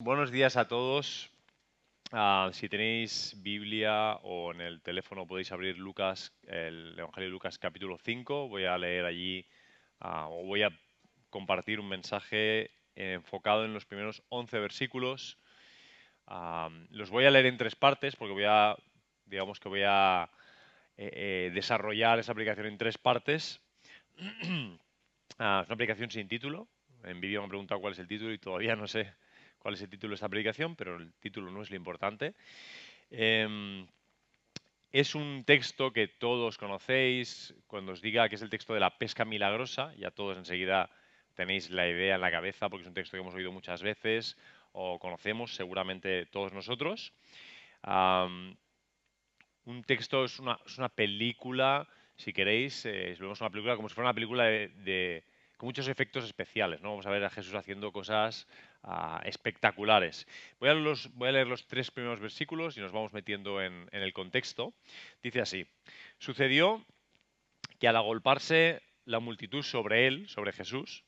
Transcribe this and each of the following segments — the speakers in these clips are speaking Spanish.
Buenos días a todos. Ah, si tenéis Biblia o en el teléfono podéis abrir Lucas, el Evangelio de Lucas capítulo 5. Voy a leer allí ah, o voy a compartir un mensaje enfocado en los primeros 11 versículos. Ah, los voy a leer en tres partes porque voy a, digamos que voy a eh, eh, desarrollar esa aplicación en tres partes. es una aplicación sin título. En vídeo me han preguntado cuál es el título y todavía no sé cuál es el título de esta aplicación, pero el título no es lo importante. Em, es un texto que todos conocéis. Cuando os diga que es el texto de la pesca milagrosa, ya todos enseguida tenéis la idea en la cabeza, porque es un texto que hemos oído muchas veces o conocemos seguramente todos nosotros. un texto es una, película, si queréis, eh, vemos una película como si fuera una película de, con muchos efectos especiales. ¿no? Vamos a ver a Jesús haciendo cosas Ah, espectaculares. Voy a, leer los tres primeros versículos y nos vamos metiendo en, el contexto. Dice así, sucedió que al agolparse la multitud sobre él, sobre Jesús,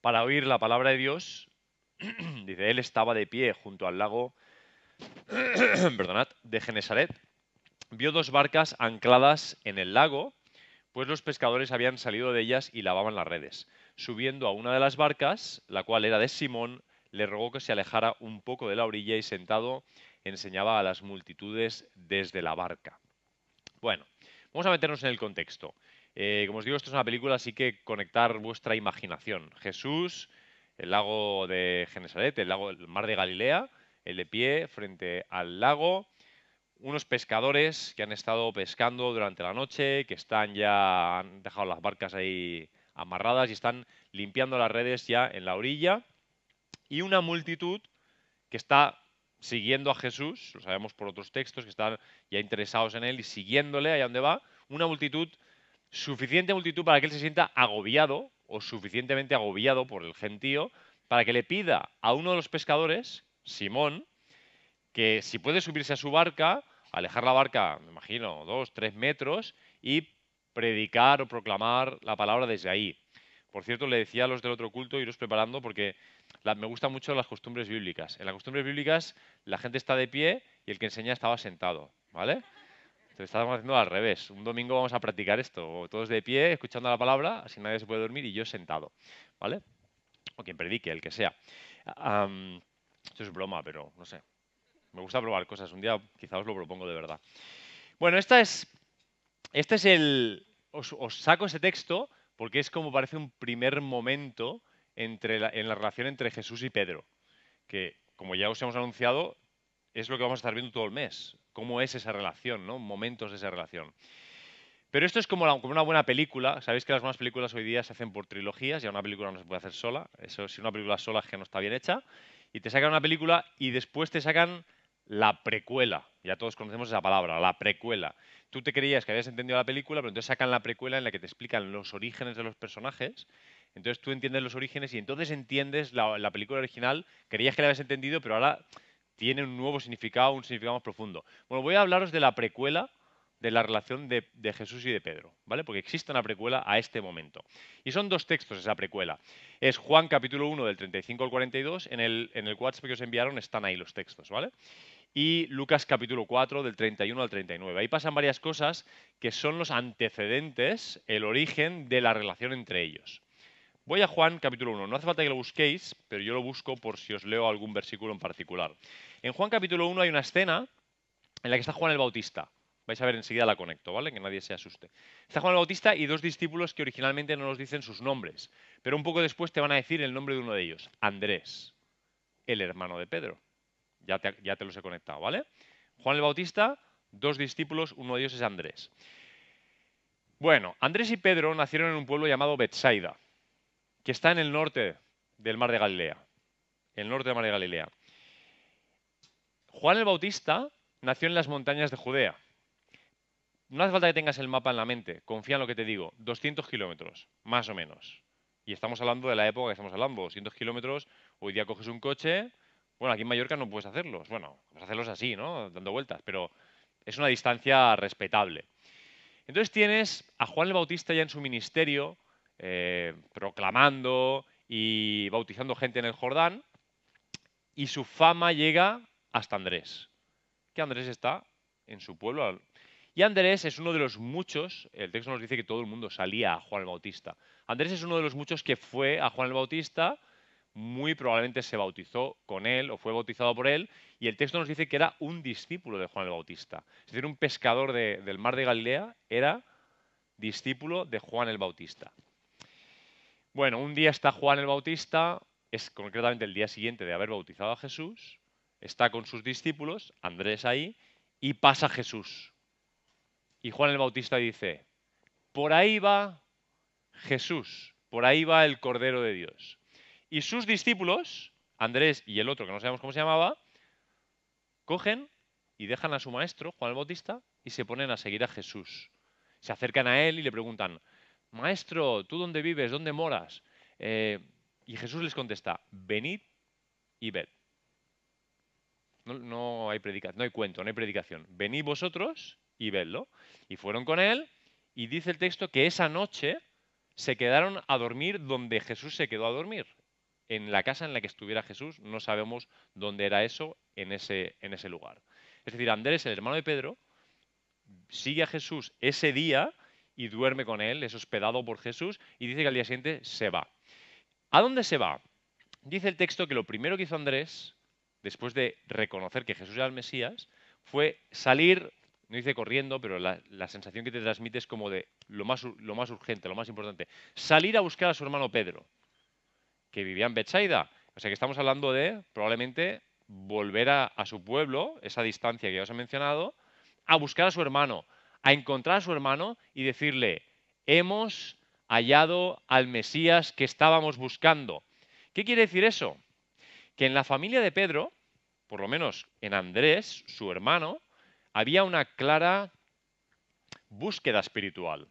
para oír la palabra de Dios, dice, él estaba de pie junto al lago perdonad, de Genesaret, vio dos barcas ancladas en el lago, pues los pescadores habían salido de ellas y lavaban las redes. Subiendo a una de las barcas, la cual era de Simón, le rogó que se alejara un poco de la orilla y sentado enseñaba a las multitudes desde la barca. Bueno, vamos a meternos en el contexto. Eh, como os digo, esto es una película, así que conectar vuestra imaginación. Jesús, el lago de Genesaret, el, lago, el mar de Galilea, el de pie frente al lago, unos pescadores que han estado pescando durante la noche, que están ya, han dejado las barcas ahí amarradas y están limpiando las redes ya en la orilla. Y una multitud que está siguiendo a Jesús, lo sabemos por otros textos, que están ya interesados en él y siguiéndole allá donde va, una multitud, suficiente multitud para que él se sienta agobiado o suficientemente agobiado por el gentío, para que le pida a uno de los pescadores, Simón, que si puede subirse a su barca, alejar la barca, me imagino, dos, tres metros, y predicar o proclamar la palabra desde ahí. Por cierto, le decía a los del otro culto, iros preparando, porque me gustan mucho las costumbres bíblicas. En las costumbres bíblicas la gente está de pie y el que enseña estaba sentado, ¿vale? Entonces estamos haciendo al revés. Un domingo vamos a practicar esto. Todos de pie, escuchando la palabra, así nadie se puede dormir y yo sentado, ¿vale? O quien predique, el que sea. esto es broma, pero no sé. Me gusta probar cosas. Un día quizá os lo propongo de verdad. Bueno, esta es, este es el... os saco ese texto porque es como parece un primer momento entre en la relación entre Jesús y Pedro, que como ya os hemos anunciado, es lo que vamos a estar viendo todo el mes, cómo es esa relación, ¿no? momentos de esa relación. Pero esto es como, una buena película. Sabéis que las buenas películas hoy día se hacen por trilogías, ya una película no se puede hacer sola. Eso, si una película sola es que no está bien hecha. Y te sacan una película y después te sacan la precuela. Ya todos conocemos esa palabra, la precuela. Tú te creías que habías entendido la película, pero entonces sacan la precuela en la que te explican los orígenes de los personajes entonces tú entiendes los orígenes y entonces entiendes la, película original. Creías que la habías entendido, pero ahora tiene un nuevo significado, un significado más profundo. Bueno, voy a hablaros de la precuela de la relación de, Jesús y de Pedro, ¿vale? Porque existe una precuela a este momento. Y son dos textos esa precuela. Es Juan capítulo 1 del 35 al 42, en el, en el WhatsApp que os enviaron están ahí los textos, ¿vale? Y Lucas capítulo 4 del 31 al 39. Ahí pasan varias cosas que son los antecedentes, el origen de la relación entre ellos. Voy a Juan capítulo 1. No hace falta que lo busquéis, pero yo lo busco por si os leo algún versículo en particular. En Juan capítulo 1 hay una escena en la que está Juan el Bautista. Vais a ver enseguida la conecto, ¿vale? Que nadie se asuste. Está Juan el Bautista y dos discípulos que originalmente no nos dicen sus nombres, pero un poco después te van a decir el nombre de uno de ellos, Andrés, el hermano de Pedro. Ya te, ya los he conectado, ¿vale? Juan el Bautista, dos discípulos, uno de ellos es Andrés. Bueno, Andrés y Pedro nacieron en un pueblo llamado Betsaida que está en el norte del mar de Galilea. El norte del mar de Galilea. Juan el Bautista nació en las montañas de Judea. No hace falta que tengas el mapa en la mente, confía en lo que te digo. 200 kilómetros, más o menos. Y estamos hablando de la época que estamos hablando. 200 kilómetros, hoy día coges un coche. Bueno, aquí en Mallorca no puedes hacerlos. Bueno, puedes hacerlos así, ¿no? Dando vueltas, pero es una distancia respetable. Entonces tienes a Juan el Bautista ya en su ministerio, eh, proclamando y bautizando gente en el Jordán. y su fama llega hasta Andrés. Que Andrés está en su pueblo. Y Andrés es uno de los muchos, el texto nos dice que todo el mundo salía a Juan el Bautista. Andrés es uno de los muchos que fue a Juan el Bautista, muy probablemente se bautizó con él o fue bautizado por él, y el texto nos dice que era un discípulo de Juan el Bautista. Es decir, un pescador del mar de Galilea era discípulo de Juan el Bautista. Bueno, un día está Juan el Bautista, es concretamente el día siguiente de haber bautizado a Jesús, está con sus discípulos, Andrés ahí, y pasa Jesús. Y Juan el Bautista dice, por ahí va Jesús, por ahí va el Cordero de Dios. Y sus discípulos, Andrés y el otro que no sabemos cómo se llamaba, cogen y dejan a su maestro, Juan el Bautista, y se ponen a seguir a Jesús. Se acercan a él y le preguntan, Maestro, ¿tú dónde vives? ¿Dónde moras? Eh, y Jesús les contesta, venid y ved. No, hay predicación, no hay cuento, no hay predicación. Venid vosotros y vedlo. Y fueron con él y dice el texto que esa noche se quedaron a dormir donde Jesús se quedó a dormir. En la casa en la que estuviera Jesús, no sabemos dónde era eso en ese, lugar. Es decir, Andrés, el hermano de Pedro, sigue a Jesús ese día y duerme con él, es hospedado por Jesús y dice que al día siguiente se va. ¿A dónde se va? Dice el texto que lo primero que hizo Andrés, después de reconocer que Jesús era el Mesías, fue salir, no dice corriendo, pero la, sensación que te transmite es como de lo más urgente, lo más importante, salir a buscar a su hermano Pedro, que vivía en Betsaida. O sea que estamos hablando de probablemente volver a, a su pueblo, esa distancia que ya os he mencionado, a buscar a su hermano, a encontrar a su hermano y decirle, hemos hallado al Mesías que estábamos buscando. ¿Qué quiere decir eso? Que en la familia de Pedro, por lo menos en Andrés, su hermano, había una clara búsqueda espiritual.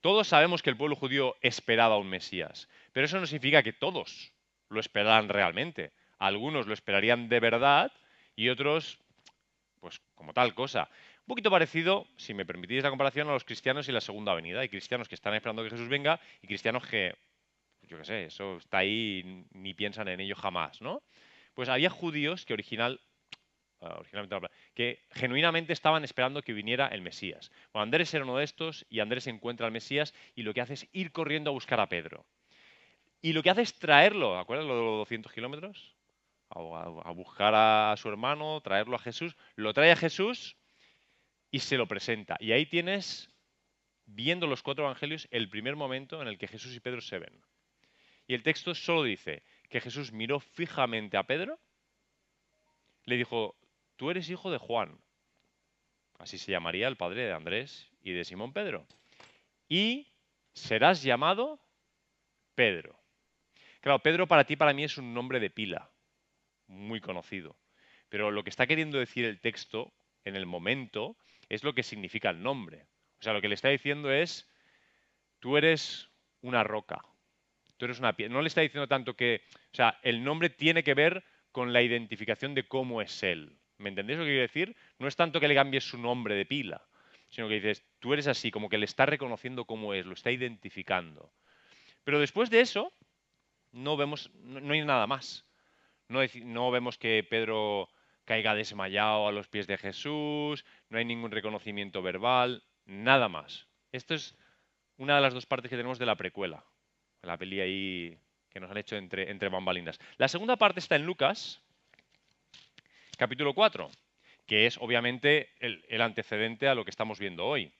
Todos sabemos que el pueblo judío esperaba un Mesías, pero eso no significa que todos lo esperaran realmente. Algunos lo esperarían de verdad y otros, pues como tal cosa. Un poquito parecido, si me permitís la comparación, a los cristianos y la segunda venida. Hay cristianos que están esperando que Jesús venga y cristianos que, yo qué sé, eso está ahí, ni piensan en ello jamás, ¿no? Pues había judíos que original, ah, que genuinamente estaban esperando que viniera el Mesías. Andrés era uno de estos y Andrés encuentra al Mesías y lo que hace es ir corriendo a buscar a Pedro. Y lo que hace es traerlo, ¿acuerdas lo de los 200 kilómetros? A, a buscar a su hermano, traerlo a Jesús. Lo trae a Jesús y se lo presenta. Y ahí tienes, viendo los cuatro evangelios, el primer momento en el que Jesús y Pedro se ven. Y el texto solo dice que Jesús miró fijamente a Pedro, le dijo, tú eres hijo de Juan. Así se llamaría el padre de Andrés y de Simón Pedro. Y serás llamado Pedro. Claro, Pedro para ti, para mí es un nombre de pila, muy conocido. Pero lo que está queriendo decir el texto en el momento es lo que significa el nombre. O sea, lo que le está diciendo es, tú eres una roca, tú eres una piedra. No le está diciendo tanto que, o sea, el nombre tiene que ver con la identificación de cómo es él. ¿Me entendéis lo que quiere decir? No es tanto que le cambies su nombre de pila, sino que dices, tú eres así, como que le está reconociendo cómo es, lo está identificando. Pero después de eso, no vemos, no, hay nada más. No, no, vemos que Pedro caiga desmayado a los pies de Jesús, no hay ningún reconocimiento verbal, nada más. Esto es una de las dos partes que tenemos de la precuela, la peli ahí que nos han hecho entre, entre bambalinas. La segunda parte está en Lucas, capítulo 4, que es obviamente el, el antecedente a lo que estamos viendo hoy.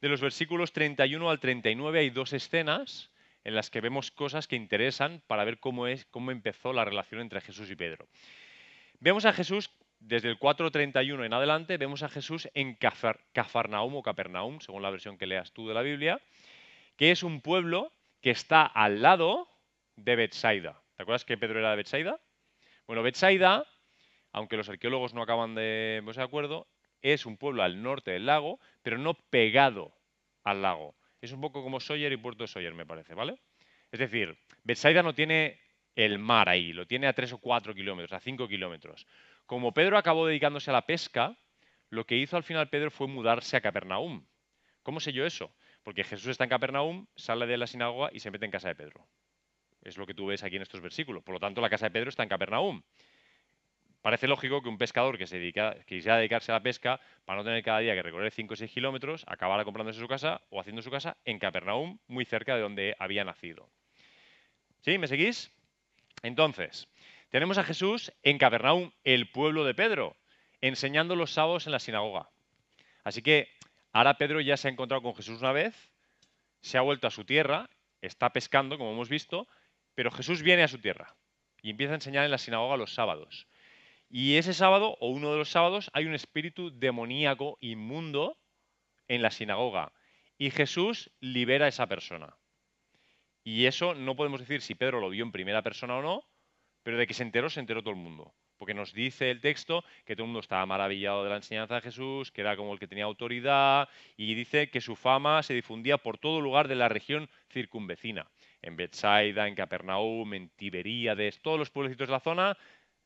De los versículos 31 al 39 hay dos escenas en las que vemos cosas que interesan para ver cómo, es, cómo empezó la relación entre Jesús y Pedro. Vemos a Jesús desde el 4.31 en adelante, vemos a Jesús en Cafarnaum o Capernaum, según la versión que leas tú de la Biblia, que es un pueblo que está al lado de Bethsaida. ¿Te acuerdas que Pedro era de Bethsaida? Bueno, Bethsaida, aunque los arqueólogos no acaban de ponerse de acuerdo, es un pueblo al norte del lago, pero no pegado al lago. Es un poco como Sawyer y Puerto Sawyer, me parece, ¿vale? Es decir, Bethsaida no tiene el mar ahí, lo tiene a 3 o 4 kilómetros, a 5 kilómetros. Como Pedro acabó dedicándose a la pesca, lo que hizo al final Pedro fue mudarse a Capernaum. ¿Cómo sé yo eso? Porque Jesús está en Capernaum, sale de la sinagoga y se mete en casa de Pedro. Es lo que tú ves aquí en estos versículos. Por lo tanto, la casa de Pedro está en Capernaum. Parece lógico que un pescador que se quisiera dedicarse a la pesca, para no tener cada día que recorrer 5 o 6 kilómetros, acabara comprándose su casa o haciendo su casa en Capernaum, muy cerca de donde había nacido. ¿Sí? ¿Me seguís? Entonces, tenemos a Jesús en Capernaum, el pueblo de Pedro, enseñando los sábados en la sinagoga. Así que ahora Pedro ya se ha encontrado con Jesús una vez, se ha vuelto a su tierra, está pescando, como hemos visto, pero Jesús viene a su tierra y empieza a enseñar en la sinagoga los sábados. Y ese sábado, o uno de los sábados, hay un espíritu demoníaco inmundo en la sinagoga. Y Jesús libera a esa persona. Y eso no podemos decir si Pedro lo vio en primera persona o no, pero de que se enteró, se enteró todo el mundo. Porque nos dice el texto que todo el mundo estaba maravillado de la enseñanza de Jesús, que era como el que tenía autoridad, y dice que su fama se difundía por todo lugar de la región circunvecina. En Bethsaida, en Capernaum, en Tiberíades, todos los pueblecitos de la zona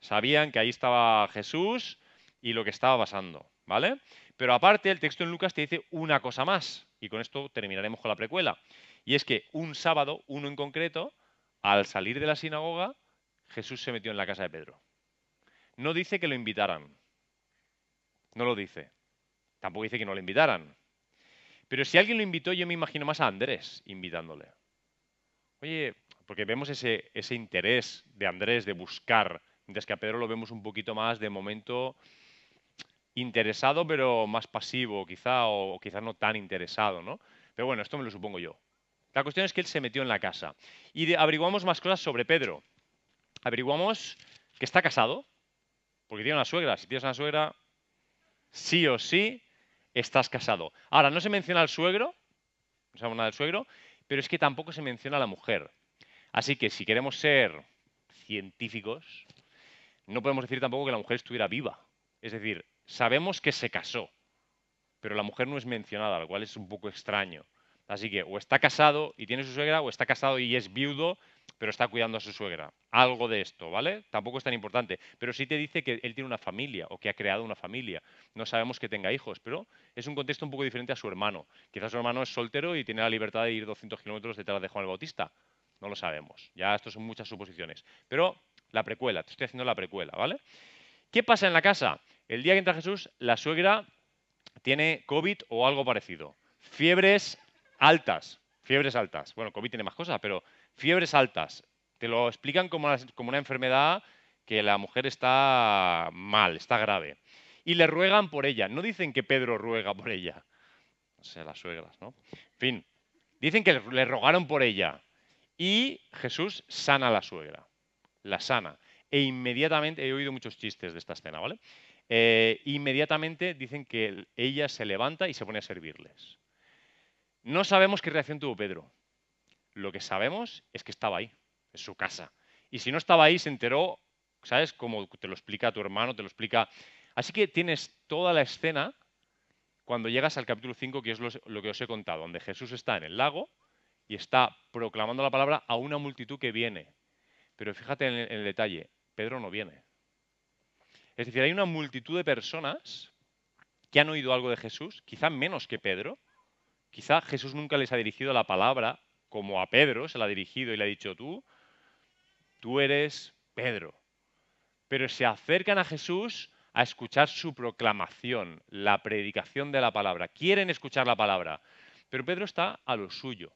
sabían que ahí estaba Jesús y lo que estaba pasando, ¿vale? Pero aparte, el texto en Lucas te dice una cosa más, y con esto terminaremos con la precuela. Y es que un sábado, uno en concreto, al salir de la sinagoga, Jesús se metió en la casa de Pedro. No dice que lo invitaran. No lo dice. Tampoco dice que no lo invitaran. Pero si alguien lo invitó, yo me imagino más a Andrés invitándole. Oye, porque vemos ese, ese interés de Andrés de buscar, mientras que a Pedro lo vemos un poquito más de momento interesado, pero más pasivo, quizá, o quizás no tan interesado, ¿no? Pero bueno, esto me lo supongo yo. La cuestión es que él se metió en la casa. Y averiguamos más cosas sobre Pedro. Averiguamos que está casado, porque tiene una suegra. Si tienes una suegra, sí o sí estás casado. Ahora, no se menciona al suegro, no sabemos nada del suegro, pero es que tampoco se menciona a la mujer. Así que si queremos ser científicos, no podemos decir tampoco que la mujer estuviera viva. Es decir, sabemos que se casó, pero la mujer no es mencionada, lo cual es un poco extraño. Así que o está casado y tiene su suegra, o está casado y es viudo, pero está cuidando a su suegra. Algo de esto, ¿vale? Tampoco es tan importante. Pero sí te dice que él tiene una familia o que ha creado una familia. No sabemos que tenga hijos, pero es un contexto un poco diferente a su hermano. Quizás su hermano es soltero y tiene la libertad de ir 200 kilómetros detrás de Juan el Bautista. No lo sabemos. Ya esto son muchas suposiciones. Pero la precuela, te estoy haciendo la precuela, ¿vale? ¿Qué pasa en la casa? El día que entra Jesús, la suegra tiene COVID o algo parecido. Fiebres altas, fiebres altas. Bueno, COVID tiene más cosas, pero fiebres altas. Te lo explican como una, enfermedad que la mujer está mal, está grave. Y le ruegan por ella. No dicen que Pedro ruega por ella. O sea, las suegras, ¿no? En fin, dicen que le rogaron por ella. Y Jesús sana a la suegra. La sana. E inmediatamente, he oído muchos chistes de esta escena, ¿vale? Eh, inmediatamente dicen que ella se levanta y se pone a servirles. No sabemos qué reacción tuvo Pedro. Lo que sabemos es que estaba ahí, en su casa. Y si no estaba ahí, se enteró, ¿sabes? Como te lo explica tu hermano, te lo explica. Así que tienes toda la escena cuando llegas al capítulo 5, que es lo, que os he contado, donde Jesús está en el lago y está proclamando la palabra a una multitud que viene. Pero fíjate en el, detalle, Pedro no viene. Es decir, hay una multitud de personas que han oído algo de Jesús, quizá menos que Pedro, Quizá Jesús nunca les ha dirigido la palabra como a Pedro se la ha dirigido y le ha dicho tú, tú eres Pedro. Pero se acercan a Jesús a escuchar su proclamación, la predicación de la palabra. Quieren escuchar la palabra. Pero Pedro está a lo suyo,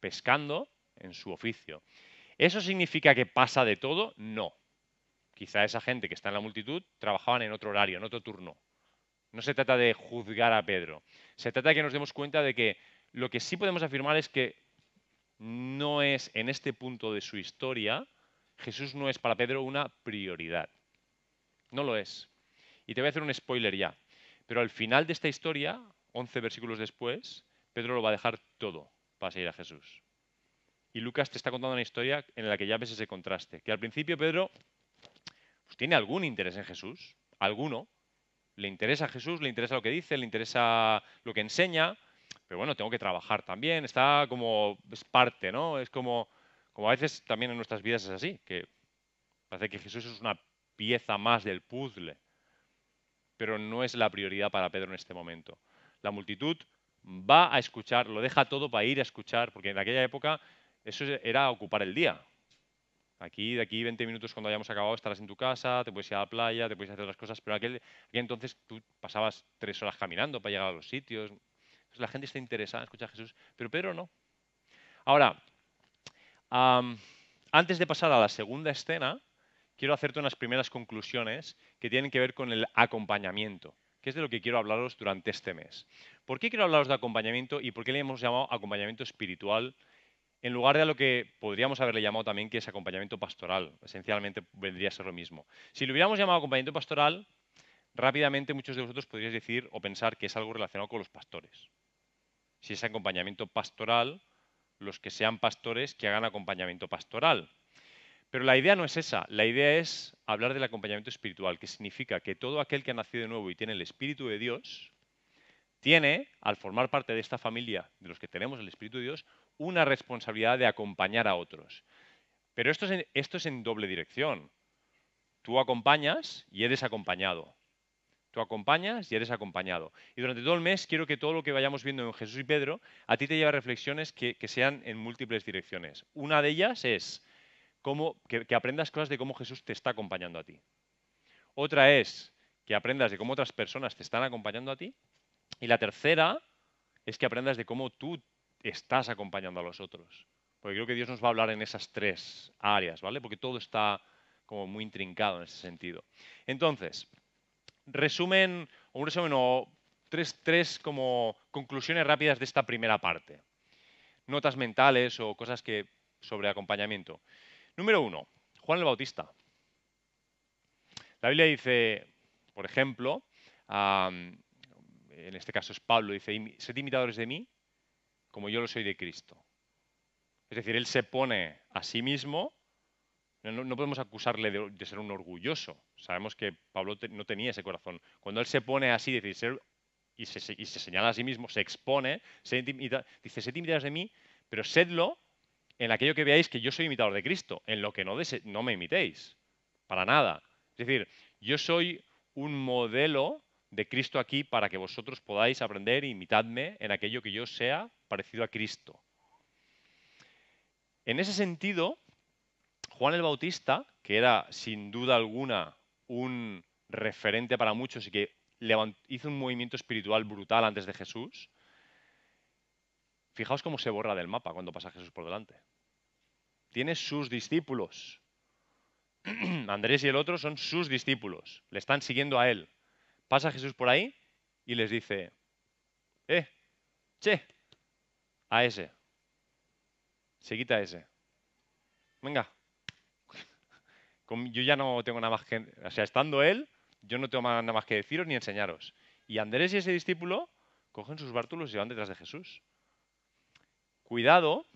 pescando en su oficio. ¿Eso significa que pasa de todo? No. Quizá esa gente que está en la multitud trabajaban en otro horario, en otro turno. No se trata de juzgar a Pedro. Se trata de que nos demos cuenta de que lo que sí podemos afirmar es que no es en este punto de su historia, Jesús no es para Pedro una prioridad. No lo es. Y te voy a hacer un spoiler ya. Pero al final de esta historia, 11 versículos después, Pedro lo va a dejar todo para seguir a Jesús. Y Lucas te está contando una historia en la que ya ves ese contraste. Que al principio Pedro pues, tiene algún interés en Jesús, alguno, le interesa a Jesús, le interesa lo que dice, le interesa lo que enseña, pero bueno, tengo que trabajar también, está como, es parte, ¿no? Es como, como a veces también en nuestras vidas es así, que parece que Jesús es una pieza más del puzzle, pero no es la prioridad para Pedro en este momento. La multitud va a escuchar, lo deja todo para ir a escuchar, porque en aquella época eso era ocupar el día. Aquí, de aquí 20 minutos cuando hayamos acabado estarás en tu casa, te puedes ir a la playa, te puedes hacer otras cosas, pero aquel, aquel entonces tú pasabas tres horas caminando para llegar a los sitios. la gente está interesada en escuchar a Jesús, pero Pedro no. Ahora, antes de pasar a la segunda escena, quiero hacerte unas primeras conclusiones que tienen que ver con el acompañamiento, que es de lo que quiero hablaros durante este mes. ¿Por qué quiero hablaros de acompañamiento y por qué le hemos llamado acompañamiento espiritual en lugar de a lo que podríamos haberle llamado también que es acompañamiento pastoral. Esencialmente vendría a ser lo mismo. Si lo hubiéramos llamado acompañamiento pastoral, rápidamente muchos de vosotros podríais decir o pensar que es algo relacionado con los pastores. Si es acompañamiento pastoral, los que sean pastores que hagan acompañamiento pastoral. Pero la idea no es esa, la idea es hablar del acompañamiento espiritual, que significa que todo aquel que ha nacido de nuevo y tiene el Espíritu de Dios, tiene, al formar parte de esta familia de los que tenemos el Espíritu de Dios, una responsabilidad de acompañar a otros. Pero esto es en, doble dirección. Tú acompañas y eres acompañado. Tú acompañas y eres acompañado. Y durante todo el mes quiero que todo lo que vayamos viendo en Jesús y Pedro a ti te lleve reflexiones que, sean en múltiples direcciones. Una de ellas es cómo, que, que aprendas cosas de cómo Jesús te está acompañando a ti. Otra es que aprendas de cómo otras personas te están acompañando a ti. Y la tercera es que aprendas de cómo tú estás acompañando a los otros. Porque creo que Dios nos va a hablar en esas tres áreas, ¿vale? Porque todo está como muy intrincado en ese sentido. Entonces, resumen, un resumen o tres, tres como conclusiones rápidas de esta primera parte. Notas mentales o cosas que sobre acompañamiento. Número uno, Juan el Bautista. La Biblia dice, por ejemplo, en este caso es Pablo, dice, sed imitadores de mí como yo lo soy de Cristo. Es decir, él se pone a sí mismo, no, podemos acusarle de, ser un orgulloso. Sabemos que Pablo no tenía ese corazón. Cuando él se pone así y, se, señala a sí mismo, se expone, se dice, sed imitados de mí, pero sedlo en aquello que veáis que yo soy imitador de Cristo, en lo que no, no me imitéis, para nada. Es decir, yo soy un modelo de Cristo aquí para que vosotros podáis aprender e imitadme en aquello que yo sea parecido a Cristo. En ese sentido, Juan el Bautista, que era sin duda alguna un referente para muchos y que hizo un movimiento espiritual brutal antes de Jesús, fijaos cómo se borra del mapa cuando pasa Jesús por delante. Tiene sus discípulos. Andrés y el otro son sus discípulos, le están siguiendo a él. Pasa Jesús por ahí y les dice, eh, che, a ese. Se quita ese. Venga. Yo ya no tengo nada más que... O sea, estando él, yo no tengo nada más que deciros ni enseñaros. Y Andrés y ese discípulo cogen sus bártulos y van detrás de Jesús. Cuidado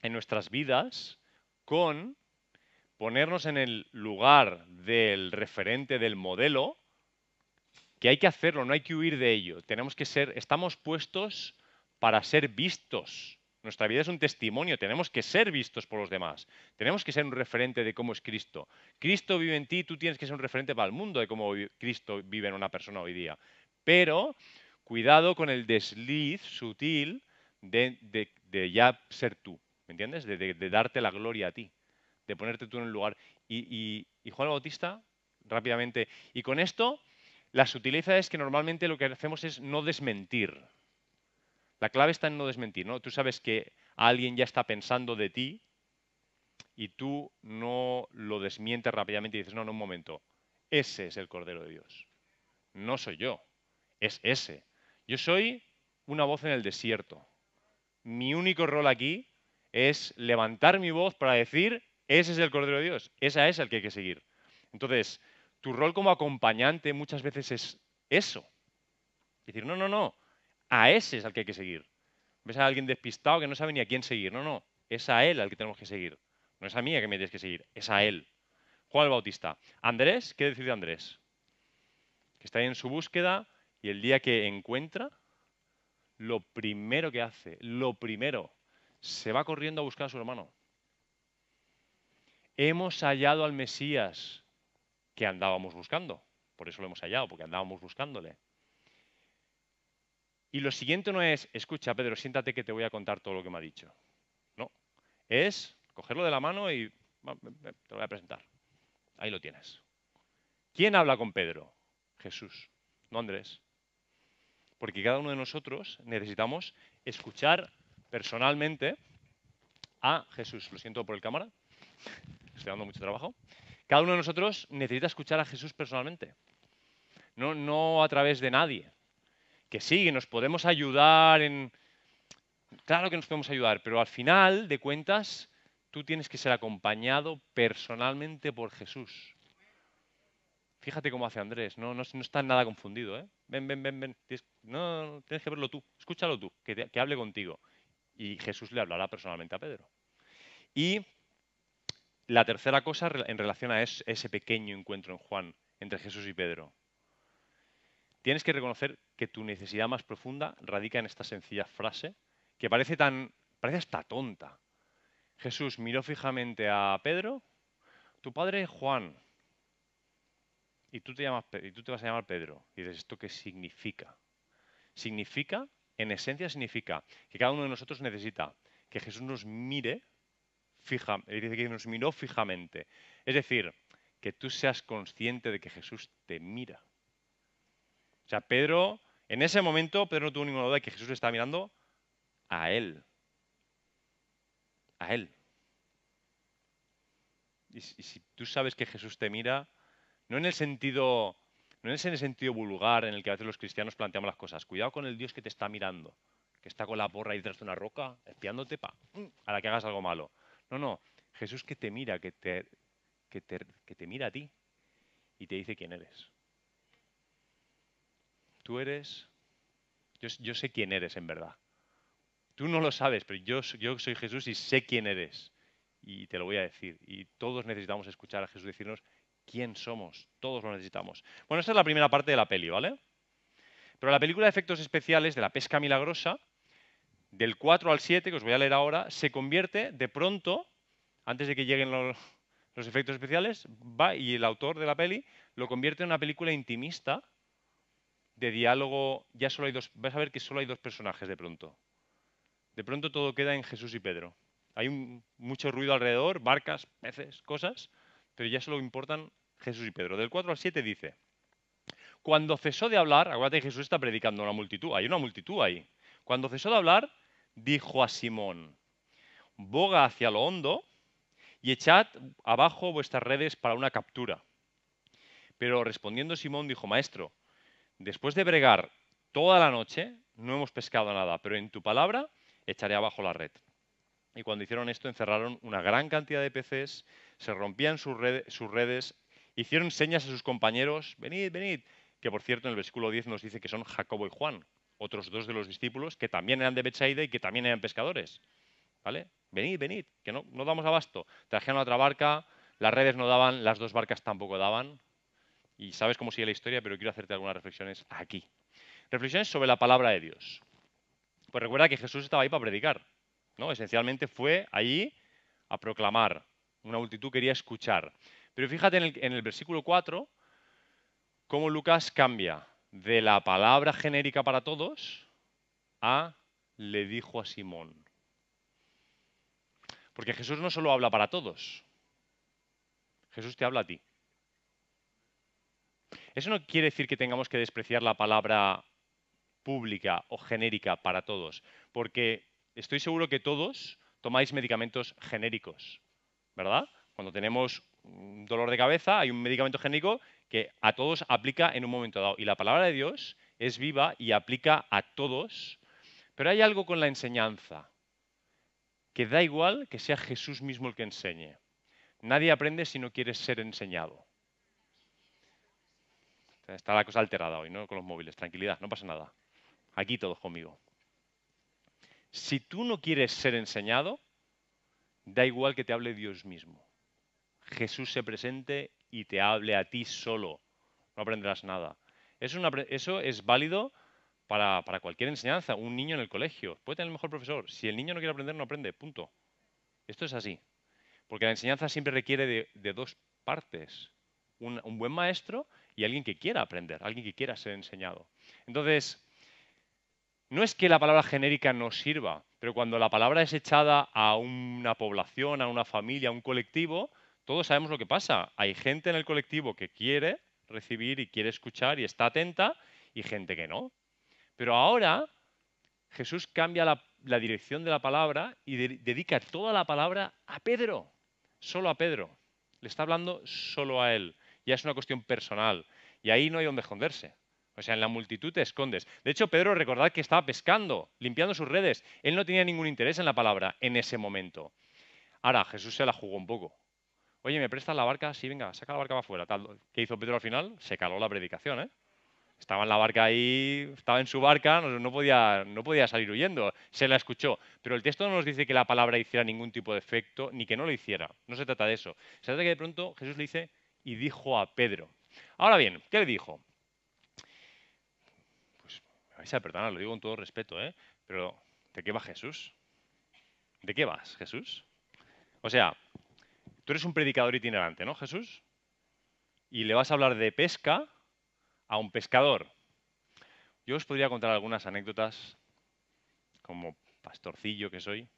en nuestras vidas con ponernos en el lugar del referente, del modelo, que hay que hacerlo, no hay que huir de ello. Tenemos que ser, estamos puestos para ser vistos. Nuestra vida es un testimonio, tenemos que ser vistos por los demás. Tenemos que ser un referente de cómo es Cristo. Cristo vive en ti, tú tienes que ser un referente para el mundo de cómo Cristo vive en una persona hoy día. Pero cuidado con el desliz sutil de, ya ser tú, ¿me entiendes? De, darte la gloria a ti, de ponerte tú en el lugar. Y, y Juan Bautista, rápidamente, y con esto la sutileza es que normalmente lo que hacemos es no desmentir. La clave está en no desmentir, ¿no? Tú sabes que alguien ya está pensando de ti y tú no lo desmientes rápidamente y dices, no, no, un momento, ese es el Cordero de Dios. No soy yo, es ese. Yo soy una voz en el desierto. Mi único rol aquí es levantar mi voz para decir, ese es el Cordero de Dios, esa es el que hay que seguir. Entonces, tu rol como acompañante muchas veces es eso. Decir, no, no, no, a ese es al que hay que seguir. Ves a alguien despistado que no sabe ni a quién seguir. No, no, es a él al que tenemos que seguir. No es a mí a que me tienes que seguir, es a él. Juan el Bautista. Andrés, ¿qué decir de Andrés? Que está ahí en su búsqueda y el día que encuentra, lo primero que hace, lo primero, se va corriendo a buscar a su hermano. Hemos hallado al Mesías, que andábamos buscando. Por eso lo hemos hallado, porque andábamos buscándole. Y lo siguiente no es, escucha, Pedro, siéntate que te voy a contar todo lo que me ha dicho. No. Es cogerlo de la mano y Te lo voy a presentar. Ahí lo tienes. ¿Quién habla con Pedro? Jesús, no Andrés. Porque cada uno de nosotros necesitamos escuchar personalmente a Jesús. Lo siento por el cámara. Estoy dando mucho trabajo. Cada uno de nosotros necesita escuchar a Jesús personalmente. No, no a través de nadie. Que sí, nos podemos ayudar en... Claro que nos podemos ayudar, pero al final de cuentas tú tienes que ser acompañado personalmente por Jesús. Fíjate cómo hace Andrés, no, no, está nada confundido. ¿eh? Ven, ven, ven, ven. no, tienes que verlo tú, escúchalo tú, que, que hable contigo. Y Jesús le hablará personalmente a Pedro. Y la tercera cosa en relación a ese pequeño encuentro en Juan entre Jesús y Pedro. Tienes que reconocer que tu necesidad más profunda radica en esta sencilla frase que parece tan, parece hasta tonta. Jesús miró fijamente a Pedro, tu padre Juan, y tú te, llamas, y tú te vas a llamar Pedro. Y dices, ¿esto qué significa? Significa, en esencia significa que cada uno de nosotros necesita que Jesús nos mire fija, dice que nos miró fijamente. Es decir, que tú seas consciente de que Jesús te mira. O sea, Pedro, en ese momento, Pedro no tuvo ninguna duda de que Jesús le estaba mirando a él. A él. Y, si tú sabes que Jesús te mira, no en el sentido, no es en el sentido vulgar en el que a veces los cristianos planteamos las cosas. Cuidado con el Dios que te está mirando, que está con la porra ahí detrás de una roca, espiándote pa, a la que hagas algo malo. No, no. Jesús que te mira, que te, que te, mira a ti y te dice quién eres. Tú eres, yo, yo, sé quién eres en verdad. Tú no lo sabes, pero yo, yo soy Jesús y sé quién eres. Y te lo voy a decir. Y todos necesitamos escuchar a Jesús decirnos quién somos. Todos lo necesitamos. Bueno, esta es la primera parte de la peli, ¿vale? Pero la película de efectos especiales de la pesca milagrosa, del 4 al 7, que os voy a leer ahora, se convierte de pronto, antes de que lleguen los, efectos especiales, va y el autor de la peli lo convierte en una película intimista de diálogo. Ya solo hay dos, vas a ver que solo hay dos personajes de pronto. De pronto todo queda en Jesús y Pedro. Hay mucho ruido alrededor, barcas, peces, cosas, pero ya solo importan Jesús y Pedro. Del 4 al 7 dice, cuando cesó de hablar, acuérdate que Jesús está predicando a una multitud, hay una multitud ahí. Cuando cesó de hablar, dijo a Simón, boga hacia lo hondo y echad abajo vuestras redes para una captura. Pero respondiendo Simón dijo, Maestro, después de bregar toda la noche, no hemos pescado nada, pero en tu palabra echaré abajo la red. Y cuando hicieron esto, encerraron una gran cantidad de peces, se rompían sus, redes, hicieron señas a sus compañeros, venid, venid, que por cierto en el versículo 10 nos dice que son Jacobo y Juan, otros dos de los discípulos que también eran de Bethsaida y que también eran pescadores. ¿Vale? Venid, venid, que no, no damos abasto. Trajeron otra barca, las redes no daban, las dos barcas tampoco daban. Y sabes cómo sigue la historia, pero quiero hacerte algunas reflexiones aquí. Reflexiones sobre la palabra de Dios. Pues recuerda que Jesús estaba ahí para predicar. ¿no? Esencialmente fue allí a proclamar. Una multitud quería escuchar. Pero fíjate en el, en el versículo 4 cómo Lucas cambia de la palabra genérica para todos a le dijo a Simón. Porque Jesús no solo habla para todos, Jesús te habla a ti. Eso no quiere decir que tengamos que despreciar la palabra pública o genérica para todos, porque estoy seguro que todos tomáis medicamentos genéricos, ¿verdad? Cuando tenemos dolor de cabeza, hay un medicamento genérico que a todos aplica en un momento dado. Y la palabra de Dios es viva y aplica a todos, pero hay algo con la enseñanza, que da igual que sea Jesús mismo el que enseñe. Nadie aprende si no quiere ser enseñado. Está la cosa alterada hoy, ¿no? Con los móviles. Tranquilidad, no pasa nada. Aquí todos conmigo. Si tú no quieres ser enseñado, da igual que te hable Dios mismo. Jesús se presente y te hable a ti solo. No aprenderás nada. Eso, es válido para, cualquier enseñanza. Un niño en el colegio puede tener el mejor profesor. Si el niño no quiere aprender, no aprende. Punto. Esto es así. Porque la enseñanza siempre requiere de, dos partes. Un, buen maestro y alguien que quiera aprender, alguien que quiera ser enseñado. Entonces, no es que la palabra genérica no sirva, pero cuando la palabra es echada a una población, a una familia, a un colectivo, todos sabemos lo que pasa. Hay gente en el colectivo que quiere recibir y quiere escuchar y está atenta y gente que no. Pero ahora Jesús cambia la, dirección de la palabra y dedica toda la palabra a Pedro, solo a Pedro. Le está hablando solo a él. Ya es una cuestión personal. Y ahí no hay donde esconderse. O sea, en la multitud te escondes. De hecho, Pedro, recordad que estaba pescando, limpiando sus redes. Él no tenía ningún interés en la palabra en ese momento. Ahora, Jesús se la jugó un poco. Oye, ¿me prestas la barca? Sí, venga, saca la barca para afuera. ¿Qué hizo Pedro al final? Se caló la predicación, ¿eh? Estaba en la barca ahí, estaba en su barca, no, podía, no podía salir huyendo. Se la escuchó. Pero el texto no nos dice que la palabra hiciera ningún tipo de efecto, ni que no lo hiciera. No se trata de eso. Se trata de que de pronto Jesús le dice, y dijo a Pedro. Ahora bien, ¿qué le dijo? Pues, me vais a perdonar, lo digo con todo respeto, ¿eh? Pero, ¿de qué va Jesús? ¿De qué vas, Jesús? O sea, Tú eres un predicador itinerante, ¿no, Jesús? Y le vas a hablar de pesca a un pescador. Yo os podría contar algunas anécdotas, como pastorcillo que soy,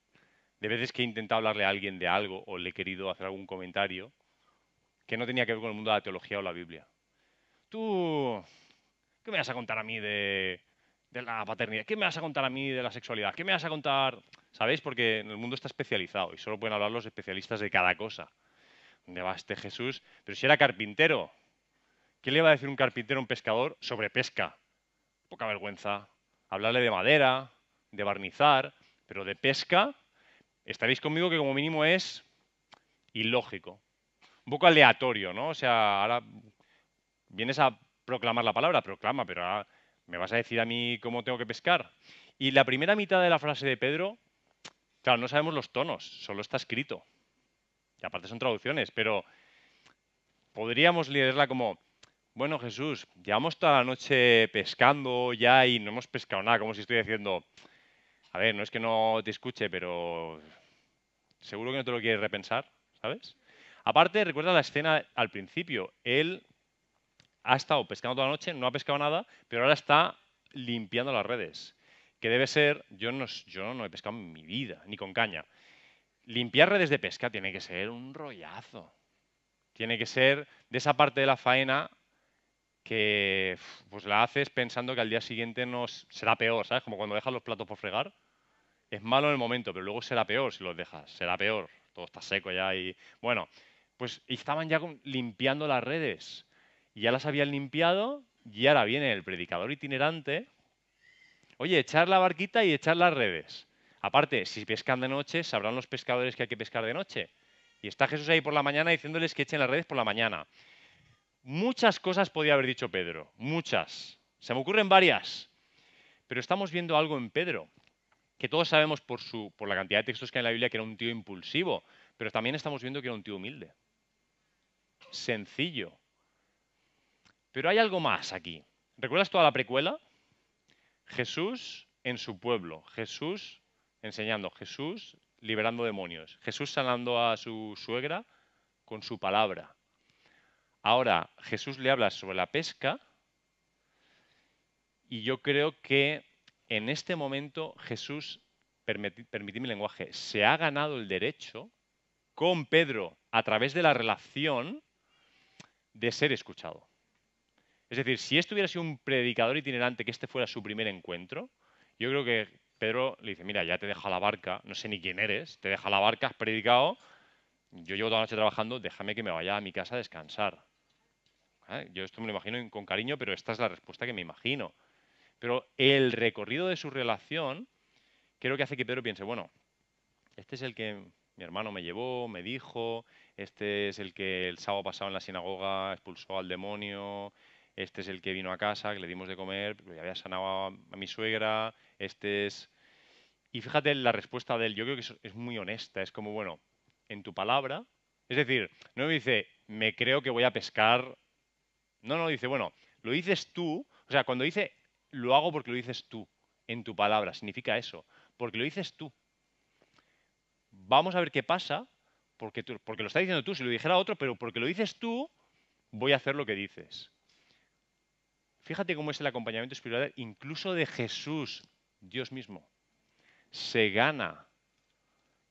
de veces que he intentado hablarle a alguien de algo o le he querido hacer algún comentario que no tenía que ver con el mundo de la teología o la Biblia. Tú, ¿qué me vas a contar a mí de, la paternidad? ¿Qué me vas a contar a mí de la sexualidad? ¿Qué me vas a contar? ¿Sabéis? Porque el mundo está especializado y solo pueden hablar los especialistas de cada cosa. ¿Dónde va este Jesús? Pero si era carpintero, ¿qué le iba a decir un carpintero a un pescador sobre pesca? Poca vergüenza. Hablarle de madera, de barnizar, pero de pesca, estaréis conmigo que como mínimo es ilógico. Un poco aleatorio, ¿no? O sea, ahora vienes a proclamar la palabra, proclama, pero ahora me vas a decir a mí cómo tengo que pescar. Y la primera mitad de la frase de Pedro, claro, no sabemos los tonos, solo está escrito y aparte son traducciones, pero podríamos leerla como, bueno Jesús, llevamos toda la noche pescando ya y no hemos pescado nada, como si estoy diciendo, a ver, no es que no te escuche, pero seguro que no te lo quieres repensar, ¿sabes? Aparte, recuerda la escena al principio, él ha estado pescando toda la noche, no ha pescado nada, pero ahora está limpiando las redes, que debe ser, yo no, yo no he pescado en mi vida, ni con caña, limpiar redes de pesca tiene que ser un rollazo. Tiene que ser de esa parte de la faena que pues la haces pensando que al día siguiente no será peor, ¿sabes? Como cuando dejas los platos por fregar. Es malo en el momento, pero luego será peor si los dejas. Será peor. Todo está seco ya y... Bueno, pues estaban ya limpiando las redes. Ya las habían limpiado y ahora viene el predicador itinerante. Oye, echar la barquita y echar las redes. Aparte, si pescan de noche, sabrán los pescadores que hay que pescar de noche. Y está Jesús ahí por la mañana diciéndoles que echen las redes por la mañana. Muchas cosas podía haber dicho Pedro, muchas. Se me ocurren varias. Pero estamos viendo algo en Pedro, que todos sabemos por, la cantidad de textos que hay en la Biblia que era un tío impulsivo, pero también estamos viendo que era un tío humilde. Sencillo. Pero hay algo más aquí. ¿Recuerdas toda la precuela? Jesús en su pueblo, Jesús enseñando, Jesús liberando demonios, Jesús sanando a su suegra con su palabra. Ahora, Jesús le habla sobre la pesca y yo creo que en este momento Jesús, permitidme mi lenguaje, se ha ganado el derecho con Pedro a través de la relación de ser escuchado. Es decir, si esto hubiera sido un predicador itinerante, que este fuera su primer encuentro, yo creo que Pedro le dice, mira, ya te deja la barca, no sé ni quién eres, te deja la barca, has predicado, yo llevo toda la noche trabajando, déjame que me vaya a mi casa a descansar. ¿Eh? Yo esto me lo imagino con cariño, pero esta es la respuesta que me imagino. Pero el recorrido de su relación creo que hace que Pedro piense, bueno, este es el que mi hermano me llevó, me dijo, este es el que el sábado pasado en la sinagoga expulsó al demonio, este es el que vino a casa, que le dimos de comer, le había sanado a mi suegra, este es y fíjate la respuesta de él, yo creo que es, muy honesta, es como, bueno, en tu palabra, es decir, no me dice, me creo que voy a pescar, no, no, dice, bueno, lo dices tú, o sea, cuando dice, lo hago porque lo dices tú, en tu palabra, significa eso, porque lo dices tú. Vamos a ver qué pasa, porque, porque lo está diciendo tú, si lo dijera otro, pero porque lo dices tú, voy a hacer lo que dices. Fíjate cómo es el acompañamiento espiritual, incluso de Jesús Dios mismo, se gana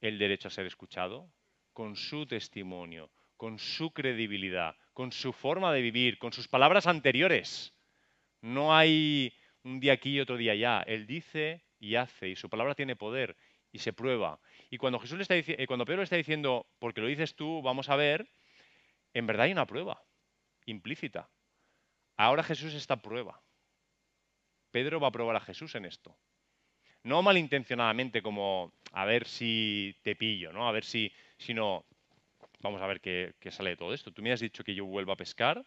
el derecho a ser escuchado con su testimonio, con su credibilidad, con su forma de vivir, con sus palabras anteriores. No hay un día aquí y otro día allá. Él dice y hace, y su palabra tiene poder y se prueba. Y cuando, Jesús le está eh, cuando Pedro le está diciendo, porque lo dices tú, vamos a ver, en verdad hay una prueba implícita. Ahora Jesús está prueba. Pedro va a probar a Jesús en esto. No malintencionadamente como a ver si te pillo, ¿no? A ver si, sino vamos a ver qué, sale de todo esto. Tú me has dicho que yo vuelvo a pescar,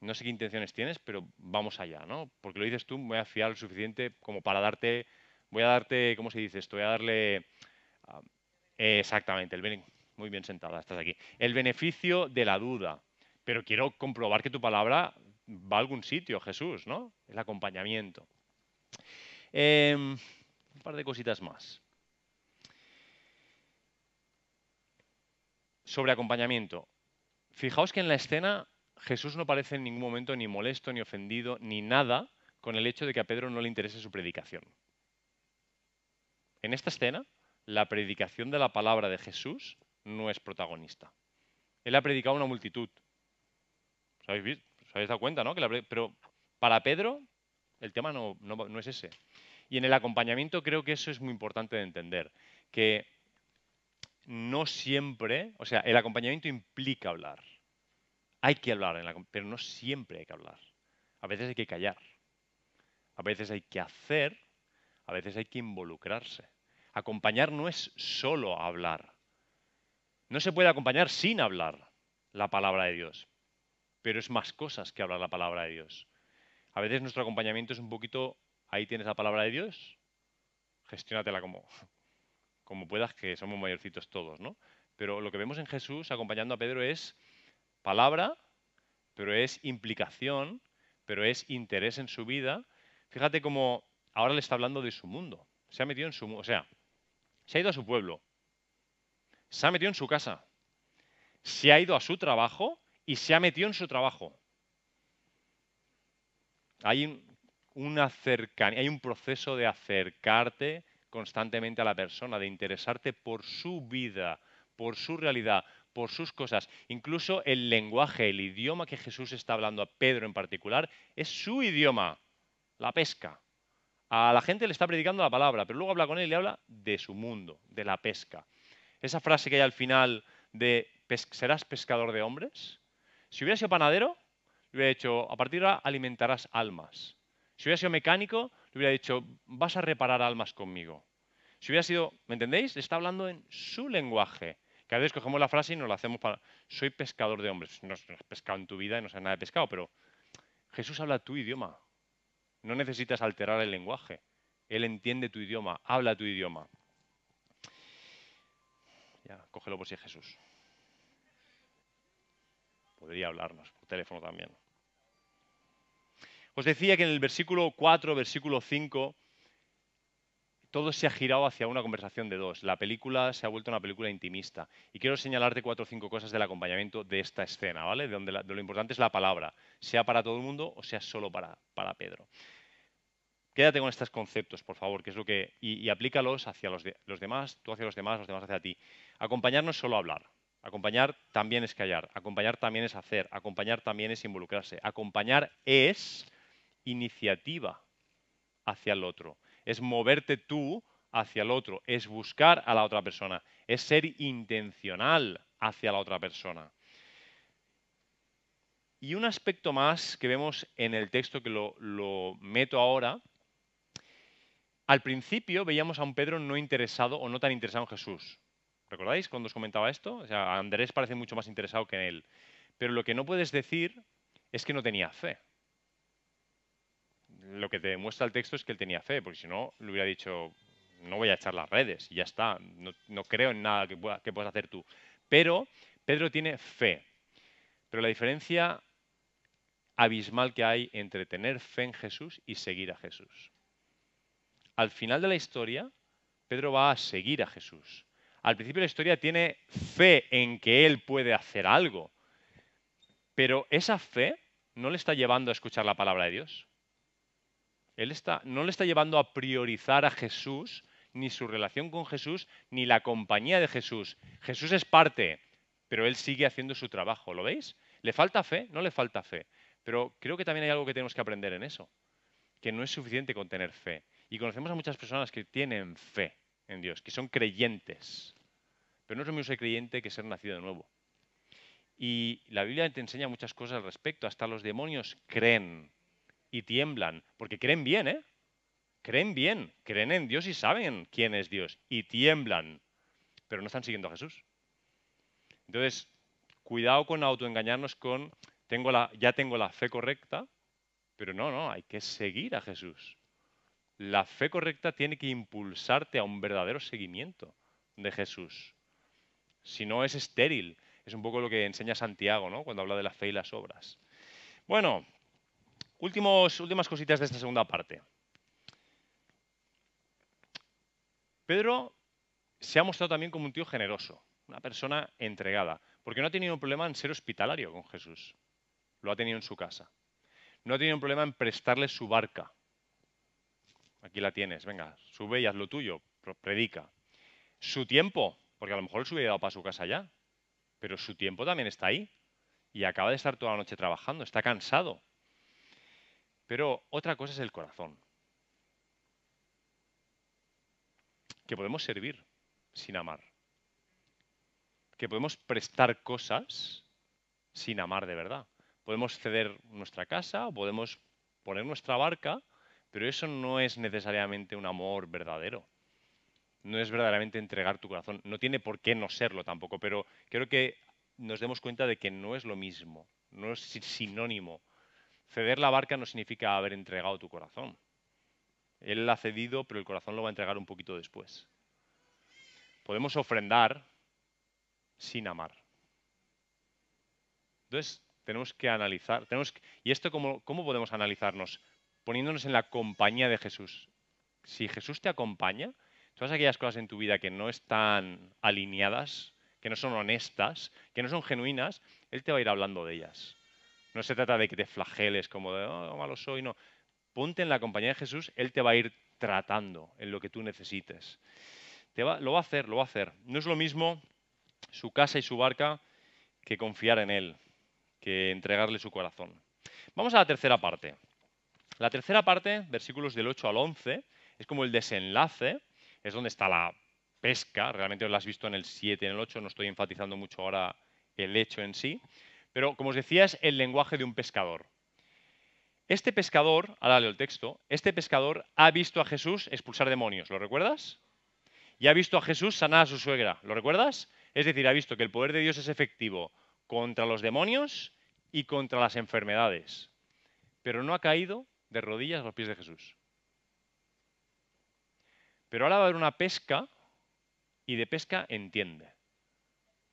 no sé qué intenciones tienes, pero vamos allá, ¿no? Porque lo dices tú, me voy a fiar lo suficiente como para darte, voy a darte, ¿cómo se dice esto? Voy a darle, ah, exactamente, el muy bien sentada, estás aquí. El beneficio de la duda, pero quiero comprobar que tu palabra va a algún sitio, Jesús, ¿no? El acompañamiento. Em, un par de cositas más. Sobre acompañamiento. Fijaos que en la escena Jesús no parece en ningún momento ni molesto, ni ofendido, ni nada con el hecho de que a Pedro no le interese su predicación. En esta escena, la predicación de la palabra de Jesús no es protagonista. Él ha predicado a una multitud. ¿Os habéis, dado cuenta, no? pero para Pedro el tema no, no es ese. Y en el acompañamiento creo que eso es muy importante de entender, que no siempre, o sea, el acompañamiento implica hablar. Hay que hablar, pero no siempre hay que hablar. A veces hay que callar. A veces hay que hacer, a veces hay que involucrarse. Acompañar no es solo hablar. No se puede acompañar sin hablar la palabra de Dios, pero es más cosas que hablar la palabra de Dios. A veces nuestro acompañamiento es un poquito, ahí tienes la palabra de Dios, gestiónatela como, como puedas, que somos mayorcitos todos, ¿no? Pero lo que vemos en Jesús acompañando a Pedro es palabra, pero es implicación, pero es interés en su vida. Fíjate cómo ahora le está hablando de su mundo. Se ha metido en su o sea, se ha ido a su pueblo, se ha metido en su casa, se ha ido a su trabajo y se ha metido en su trabajo. Hay una cercanía, hay un proceso de acercarte constantemente a la persona, de interesarte por su vida, por su realidad, por sus cosas. Incluso el lenguaje, el idioma que Jesús está hablando a Pedro en particular, es su idioma, la pesca. A la gente le está predicando la palabra, pero luego habla con él y le habla de su mundo, de la pesca. Esa frase que hay al final de ¿serás pescador de hombres? Si hubiera sido panadero, le hubiera dicho, a partir de ahora alimentarás almas. Si hubiera sido mecánico, le hubiera dicho, vas a reparar almas conmigo. Si hubiera sido, ¿me entendéis? Está hablando en su lenguaje. Cada vez cogemos la frase y nos la hacemos para, soy pescador de hombres. No has pescado en tu vida y no sabes nada de pescado, pero Jesús habla tu idioma. No necesitas alterar el lenguaje. Él entiende tu idioma, habla tu idioma. Ya, cógelo por si es Jesús. Podría hablarnos por teléfono también. Os decía que en el versículo 4, versículo 5, todo se ha girado hacia una conversación de dos. La película se ha vuelto una película intimista. Y quiero señalarte cuatro o cinco cosas del acompañamiento de esta escena, ¿vale? De donde lo importante es la palabra, sea para todo el mundo o sea solo para, Pedro. Quédate con estos conceptos, por favor, que es lo que. Y, aplícalos hacia los, los, demás, tú hacia los demás, los demás hacia ti. Acompañar no es solo hablar. Acompañar también es callar. Acompañar también es hacer. Acompañar también es involucrarse. Acompañar es iniciativa hacia el otro, es moverte tú hacia el otro, es buscar a la otra persona, es ser intencional hacia la otra persona. Y un aspecto más que vemos en el texto que lo, meto ahora, al principio veíamos a un Pedro no interesado o no tan interesado en Jesús. ¿Recordáis cuando os comentaba esto? O sea, Andrés parece mucho más interesado que en él. Pero lo que no puedes decir es que no tenía fe lo que te demuestra el texto es que él tenía fe, porque si no, le hubiera dicho, no voy a echar las redes, ya está, no, creo en nada que, pueda, que puedas hacer tú. Pero Pedro tiene fe. Pero la diferencia abismal que hay entre tener fe en Jesús y seguir a Jesús. Al final de la historia, Pedro va a seguir a Jesús. Al principio de la historia tiene fe en que él puede hacer algo, pero esa fe no le está llevando a escuchar la palabra de Dios. Él está, no le está llevando a priorizar a Jesús, ni su relación con Jesús, ni la compañía de Jesús. Jesús es parte, pero él sigue haciendo su trabajo, ¿lo veis? ¿Le falta fe? No le falta fe. Pero creo que también hay algo que tenemos que aprender en eso, que no es suficiente con tener fe. Y conocemos a muchas personas que tienen fe en Dios, que son creyentes. Pero no es lo mismo ser creyente que ser nacido de nuevo. Y la Biblia te enseña muchas cosas al respecto. Hasta los demonios creen y tiemblan, porque creen bien, ¿eh? Creen bien, creen en Dios y saben quién es Dios, y tiemblan, pero no están siguiendo a Jesús. Entonces, cuidado con autoengañarnos con, tengo la, ya tengo la fe correcta, pero no, no, hay que seguir a Jesús. La fe correcta tiene que impulsarte a un verdadero seguimiento de Jesús. Si no, es estéril. Es un poco lo que enseña Santiago, ¿no? Cuando habla de la fe y las obras. Bueno, últimas cositas de esta segunda parte. Pedro se ha mostrado también como un tío generoso, una persona entregada, porque no ha tenido un problema en ser hospitalario con Jesús. Lo ha tenido en su casa. No ha tenido un problema en prestarle su barca. Aquí la tienes, venga, sube y haz lo tuyo, predica. Su tiempo, porque a lo mejor él se hubiera dado para su casa ya, pero su tiempo también está ahí. Y acaba de estar toda la noche trabajando, está cansado. Pero otra cosa es el corazón. Que podemos servir sin amar. Que podemos prestar cosas sin amar de verdad. Podemos ceder nuestra casa podemos poner nuestra barca, pero eso no es necesariamente un amor verdadero. No es verdaderamente entregar tu corazón. No tiene por qué no serlo tampoco, pero creo que nos demos cuenta de que no es lo mismo, no es sinónimo Ceder la barca no significa haber entregado tu corazón. Él la ha cedido, pero el corazón lo va a entregar un poquito después. Podemos ofrendar sin amar. Entonces, tenemos que analizar. Tenemos ¿Y esto cómo, cómo podemos analizarnos? Poniéndonos en la compañía de Jesús. Si Jesús te acompaña, todas aquellas cosas en tu vida que no están alineadas, que no son honestas, que no son genuinas, Él te va a ir hablando de ellas. No se trata de que te flageles como de, oh, malo soy, no. Ponte en la compañía de Jesús, Él te va a ir tratando en lo que tú necesites. Te va, lo va a hacer, lo va a hacer. No es lo mismo su casa y su barca que confiar en Él, que entregarle su corazón. Vamos a la tercera parte. La tercera parte, versículos del 8 al 11, es como el desenlace, es donde está la pesca, realmente lo has visto en el 7 y en el 8, no estoy enfatizando mucho ahora el hecho en sí, pero como os decía, es el lenguaje de un pescador. Este pescador, ahora leo el texto, este pescador ha visto a Jesús expulsar demonios, ¿lo recuerdas? Y ha visto a Jesús sanar a su suegra, ¿lo recuerdas? Es decir, ha visto que el poder de Dios es efectivo contra los demonios y contra las enfermedades, pero no ha caído de rodillas a los pies de Jesús. Pero ahora va a haber una pesca y de pesca entiende.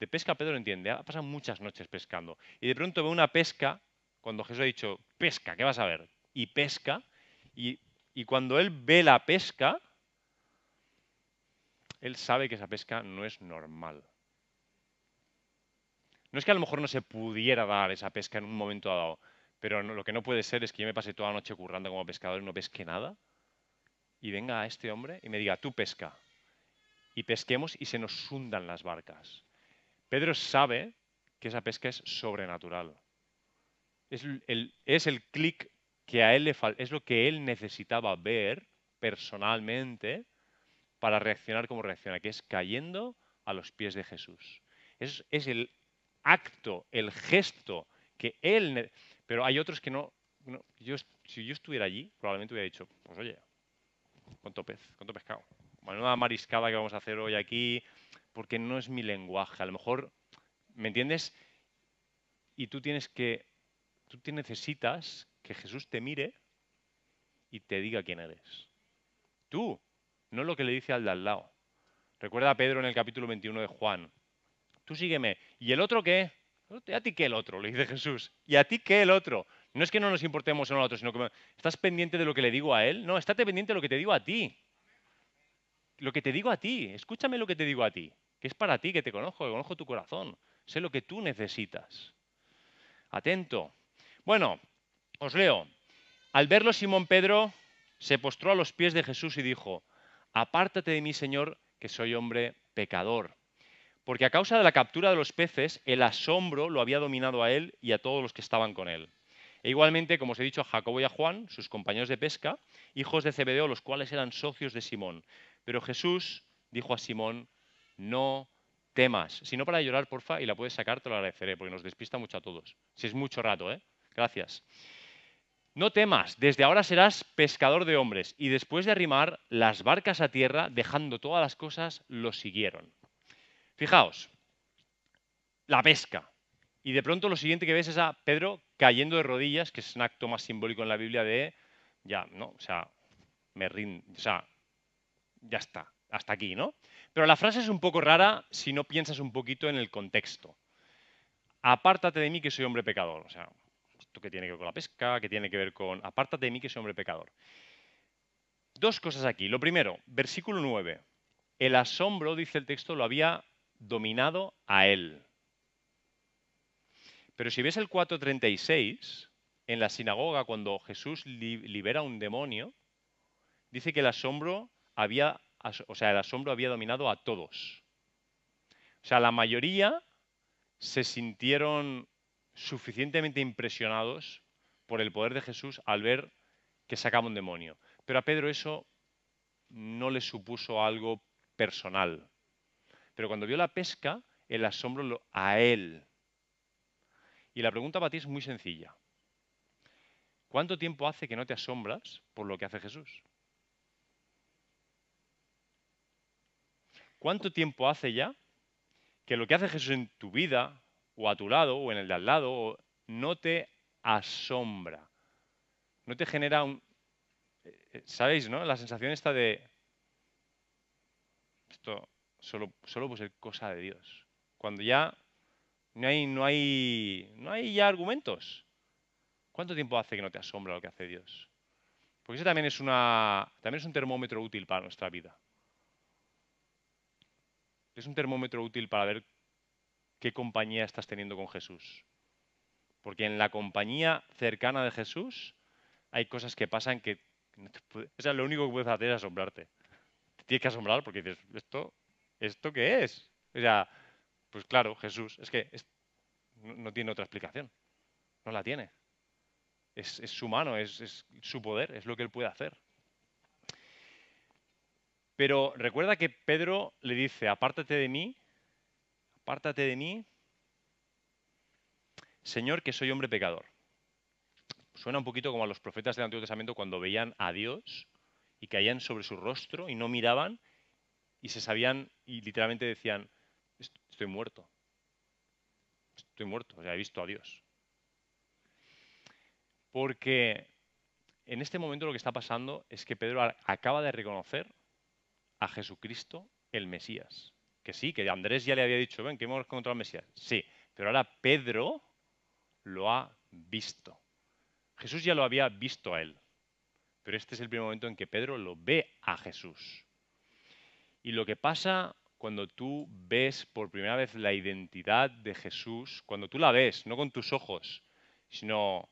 De pesca Pedro entiende, ha pasado muchas noches pescando. Y de pronto ve una pesca, cuando Jesús ha dicho, pesca, ¿qué vas a ver? Y pesca, y, y cuando él ve la pesca, él sabe que esa pesca no es normal. No es que a lo mejor no se pudiera dar esa pesca en un momento dado, pero lo que no puede ser es que yo me pase toda la noche currando como pescador y no pesque nada. Y venga a este hombre y me diga, tú pesca. Y pesquemos y se nos hundan las barcas. Pedro sabe que esa pesca es sobrenatural. Es el, es el clic que a él le falta, es lo que él necesitaba ver personalmente para reaccionar como reacciona, que es cayendo a los pies de Jesús. Es, es el acto, el gesto que él... Pero hay otros que no... yo, si yo estuviera allí, probablemente hubiera dicho, pues oye, ¿cuánto pez? ¿Cuánto pescado? Una mariscada que vamos a hacer hoy aquí, porque no es mi lenguaje. A lo mejor, ¿me entiendes? Y tú tienes que, tú te necesitas que Jesús te mire y te diga quién eres. Tú, no lo que le dice al de al lado. Recuerda a Pedro en el capítulo 21 de Juan. Tú sígueme. ¿Y el otro qué? ¿A ti qué el otro? Le dice Jesús. ¿Y a ti qué el otro? No es que no nos importemos uno al otro, sino que estás pendiente de lo que le digo a él. No, estate pendiente de lo que te digo a ti. Lo que te digo a ti. Escúchame lo que te digo a ti que es para ti, que te conozco, que conozco tu corazón, sé lo que tú necesitas. Atento. Bueno, os leo. Al verlo Simón Pedro se postró a los pies de Jesús y dijo, Apártate de mí, Señor, que soy hombre pecador. Porque a causa de la captura de los peces, el asombro lo había dominado a él y a todos los que estaban con él. E igualmente, como os he dicho, a Jacobo y a Juan, sus compañeros de pesca, hijos de Zebedeo, los cuales eran socios de Simón. Pero Jesús dijo a Simón, no temas. Si no para llorar, porfa, y la puedes sacar, te lo agradeceré, porque nos despista mucho a todos. Si es mucho rato, ¿eh? Gracias. No temas, desde ahora serás pescador de hombres. Y después de arrimar las barcas a tierra, dejando todas las cosas, lo siguieron. Fijaos, la pesca. Y de pronto lo siguiente que ves es a Pedro cayendo de rodillas, que es un acto más simbólico en la Biblia de, ya, ¿no? O sea, me rindo, o sea, ya está, hasta aquí, ¿no? Pero la frase es un poco rara si no piensas un poquito en el contexto. Apártate de mí que soy hombre pecador. O sea, esto que tiene que ver con la pesca, que tiene que ver con apártate de mí que soy hombre pecador. Dos cosas aquí. Lo primero, versículo 9. El asombro, dice el texto, lo había dominado a él. Pero si ves el 4.36, en la sinagoga, cuando Jesús libera a un demonio, dice que el asombro había, o sea, el asombro había dominado a todos. O sea, la mayoría se sintieron suficientemente impresionados por el poder de Jesús al ver que sacaba un demonio. Pero a Pedro eso no le supuso algo personal. Pero cuando vio la pesca, el asombro a él. Y la pregunta para ti es muy sencilla. ¿Cuánto tiempo hace que no te asombras por lo que hace Jesús? ¿Cuánto tiempo hace ya que lo que hace Jesús en tu vida, o a tu lado, o en el de al lado, no te asombra? No te genera un... Eh, eh, ¿Sabéis, no? La sensación esta de... Esto solo, solo puede ser cosa de Dios. Cuando ya no hay, no hay, no hay ya argumentos. ¿Cuánto tiempo hace que no te asombra lo que hace Dios? Porque ese también es, una, también es un termómetro útil para nuestra vida. Es un termómetro útil para ver qué compañía estás teniendo con Jesús. Porque en la compañía cercana de Jesús hay cosas que pasan que... o sea, lo único que puedes hacer es asombrarte. Te tienes que asombrar porque dices, ¿esto, ¿esto qué es? O sea, pues claro, Jesús, es que no, tiene otra explicación. No la tiene. Es, su mano, es, es su poder, es lo que él puede hacer. Pero recuerda que Pedro le dice, apártate de mí, apártate de mí, Señor, que soy hombre pecador. Suena un poquito como a los profetas del Antiguo Testamento cuando veían a Dios y caían sobre su rostro y no miraban y se sabían y literalmente decían, estoy muerto. Estoy muerto, o sea, he visto a Dios. Porque en este momento lo que está pasando es que Pedro acaba de reconocer a Jesucristo el Mesías. Que sí, que Andrés ya le había dicho, ven, que hemos encontrado al Mesías. Sí, pero ahora Pedro lo ha visto. Jesús ya lo había visto a él. Pero este es el primer momento en que Pedro lo ve a Jesús. Y lo que pasa cuando tú ves por primera vez la identidad de Jesús, cuando tú la ves, no con tus ojos, sino